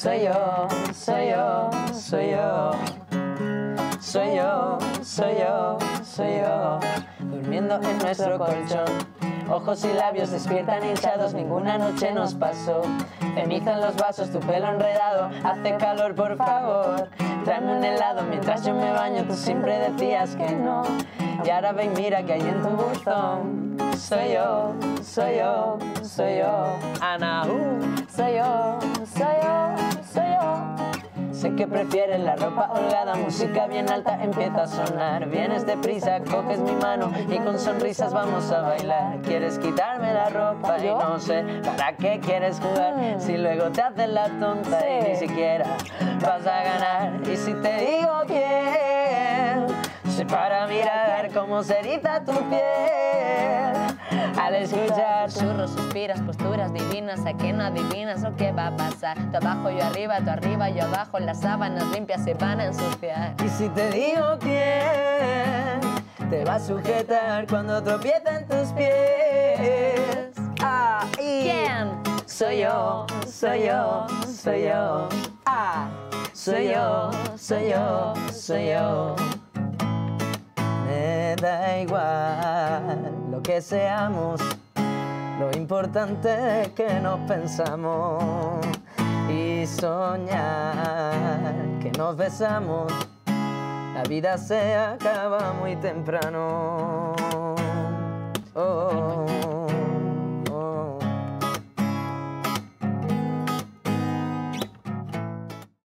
Soy yo, soy yo, soy yo. Soy yo, soy yo, soy yo. Durmiendo en nuestro colchón. Ojos y labios despiertan hinchados, ninguna noche nos pasó. Ceniza en los vasos, tu pelo enredado, hace calor por favor. Tráeme un helado mientras yo me baño, tú siempre decías que no. Y ahora ve y mira que hay en tu buzón. Soy yo, soy yo, soy yo. Ana, soy yo. Sé que prefieres la ropa holgada, música bien alta empieza a sonar. Vienes deprisa, coges mi mano y con sonrisas vamos a bailar. Quieres quitarme la ropa y no sé para qué quieres jugar. Si luego te haces la tonta y ni siquiera vas a ganar. Y si te digo quién, sé para mirar cómo se eriza tu piel. Al escuchar Susurros, suspiras, posturas divinas, a que no adivinas lo que va a pasar. Tú abajo, yo arriba, tú arriba, yo abajo, las sábanas limpias se van a ensuciar. Y si te digo quién te va a sujetar cuando tropieza en tus pies. Ah, y ¿Quién? Soy yo, soy yo, soy yo. Ah, soy yo, soy yo, soy yo. Me da igual que seamos, lo importante que nos pensamos y soñar que nos besamos. La vida se acaba muy temprano.